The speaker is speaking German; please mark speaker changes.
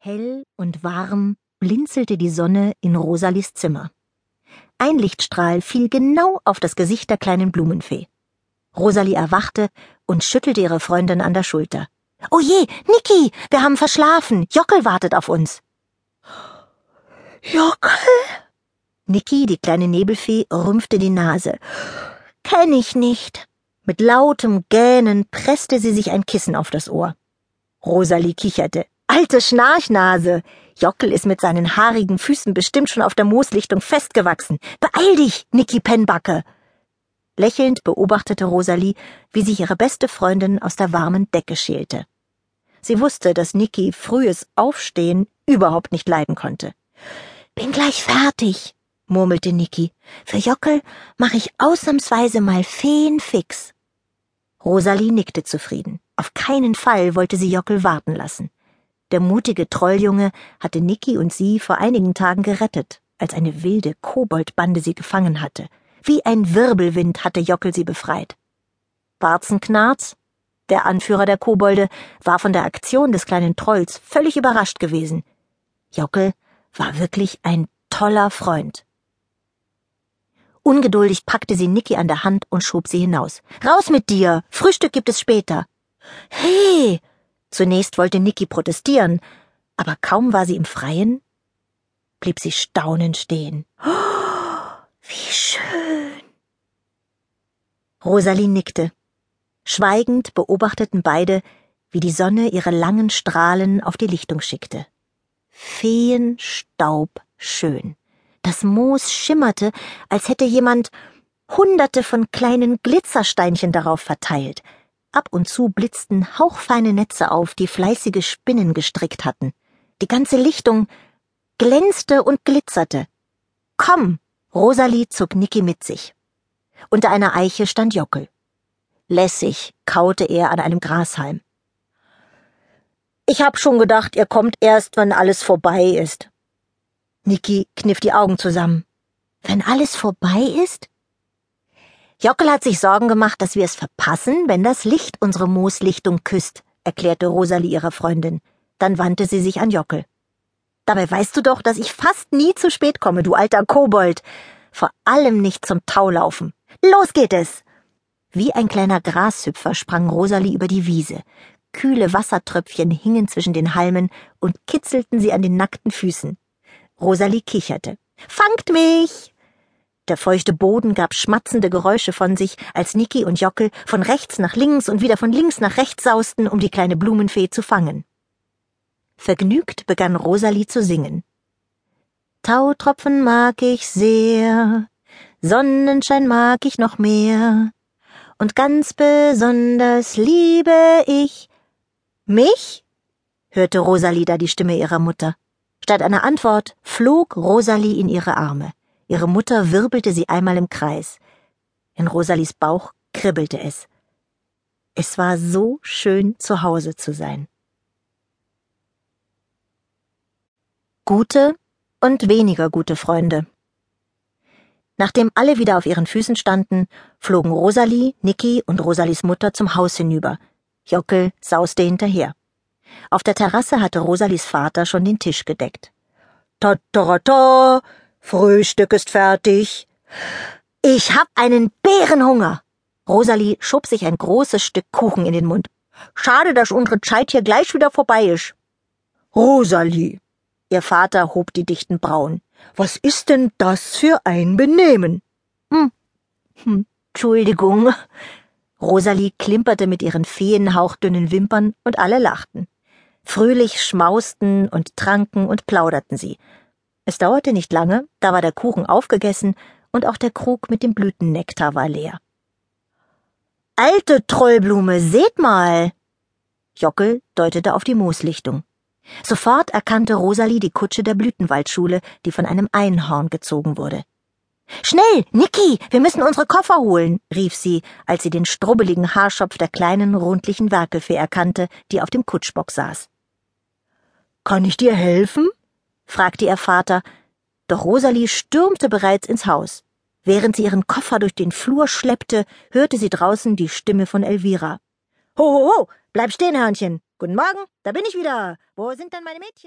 Speaker 1: Hell und warm blinzelte die Sonne in Rosalies Zimmer. Ein Lichtstrahl fiel genau auf das Gesicht der kleinen Blumenfee. Rosalie erwachte und schüttelte ihre Freundin an der Schulter. Oh je, Niki, wir haben verschlafen. Jockel wartet auf uns.
Speaker 2: Jockel?
Speaker 1: Niki, die kleine Nebelfee, rümpfte die Nase. Kenn ich nicht. Mit lautem Gähnen presste sie sich ein Kissen auf das Ohr. Rosalie kicherte. Alte Schnarchnase! Jockel ist mit seinen haarigen Füßen bestimmt schon auf der Mooslichtung festgewachsen. Beeil dich, Niki Pennbacke! Lächelnd beobachtete Rosalie, wie sich ihre beste Freundin aus der warmen Decke schälte. Sie wusste, dass Niki frühes Aufstehen überhaupt nicht leiden konnte. Bin gleich fertig, murmelte Niki. Für Jockel mache ich ausnahmsweise mal feenfix. Rosalie nickte zufrieden. Auf keinen Fall wollte sie Jockel warten lassen. Der mutige Trolljunge hatte Niki und sie vor einigen Tagen gerettet, als eine wilde Koboldbande sie gefangen hatte. Wie ein Wirbelwind hatte Jockel sie befreit. Barzenknarz, der Anführer der Kobolde, war von der Aktion des kleinen Trolls völlig überrascht gewesen. Jockel war wirklich ein toller Freund. Ungeduldig packte sie Niki an der Hand und schob sie hinaus. Raus mit dir! Frühstück gibt es später. Hey! Zunächst wollte Niki protestieren, aber kaum war sie im Freien, blieb sie staunend stehen. Oh, wie schön! Rosalie nickte. Schweigend beobachteten beide, wie die Sonne ihre langen Strahlen auf die Lichtung schickte. Feenstaub schön. Das Moos schimmerte, als hätte jemand hunderte von kleinen Glitzersteinchen darauf verteilt, Ab und zu blitzten hauchfeine Netze auf, die fleißige Spinnen gestrickt hatten. Die ganze Lichtung glänzte und glitzerte. Komm! Rosalie zog Niki mit sich. Unter einer Eiche stand Jockel. Lässig kaute er an einem Grashalm. Ich hab schon gedacht, ihr kommt erst, wenn alles vorbei ist. Niki kniff die Augen zusammen. Wenn alles vorbei ist? Jockel hat sich Sorgen gemacht, dass wir es verpassen, wenn das Licht unsere Mooslichtung küsst, erklärte Rosalie ihrer Freundin. Dann wandte sie sich an Jockel. Dabei weißt du doch, dass ich fast nie zu spät komme, du alter Kobold. Vor allem nicht zum Taulaufen. Los geht es! Wie ein kleiner Grashüpfer sprang Rosalie über die Wiese. Kühle Wassertröpfchen hingen zwischen den Halmen und kitzelten sie an den nackten Füßen. Rosalie kicherte. Fangt mich! Der feuchte Boden gab schmatzende Geräusche von sich, als Niki und Jockel von rechts nach links und wieder von links nach rechts sausten, um die kleine Blumenfee zu fangen. Vergnügt begann Rosalie zu singen. Tautropfen mag ich sehr, Sonnenschein mag ich noch mehr, und ganz besonders liebe ich mich? hörte Rosalie da die Stimme ihrer Mutter. Statt einer Antwort flog Rosalie in ihre Arme. Ihre Mutter wirbelte sie einmal im Kreis. In Rosalies Bauch kribbelte es. Es war so schön, zu Hause zu sein. Gute und weniger gute Freunde. Nachdem alle wieder auf ihren Füßen standen, flogen Rosalie, Niki und Rosalies Mutter zum Haus hinüber. Jockel sauste hinterher. Auf der Terrasse hatte Rosalies Vater schon den Tisch gedeckt. Ta, Frühstück ist fertig. Ich hab einen Bärenhunger. Rosalie schob sich ein großes Stück Kuchen in den Mund. Schade, dass unsere Zeit hier gleich wieder vorbei ist.
Speaker 2: Rosalie.
Speaker 1: Ihr Vater hob die dichten Brauen.
Speaker 2: Was ist denn das für ein Benehmen?
Speaker 1: Hm. hm. Entschuldigung. Rosalie klimperte mit ihren feenhauchdünnen Wimpern und alle lachten. Fröhlich schmausten und tranken und plauderten sie. Es dauerte nicht lange, da war der Kuchen aufgegessen und auch der Krug mit dem Blütennektar war leer. Alte Trollblume, seht mal! Jockel deutete auf die Mooslichtung. Sofort erkannte Rosalie die Kutsche der Blütenwaldschule, die von einem Einhorn gezogen wurde. Schnell, Niki, wir müssen unsere Koffer holen, rief sie, als sie den strubbeligen Haarschopf der kleinen, rundlichen Werkelfee erkannte, die auf dem Kutschbock saß.
Speaker 2: Kann ich dir helfen?
Speaker 1: Fragte ihr Vater, doch Rosalie stürmte bereits ins Haus. Während sie ihren Koffer durch den Flur schleppte, hörte sie draußen die Stimme von Elvira. Ho, ho, ho, bleib stehen, Hörnchen. Guten Morgen, da bin ich wieder. Wo sind denn meine Mädchen?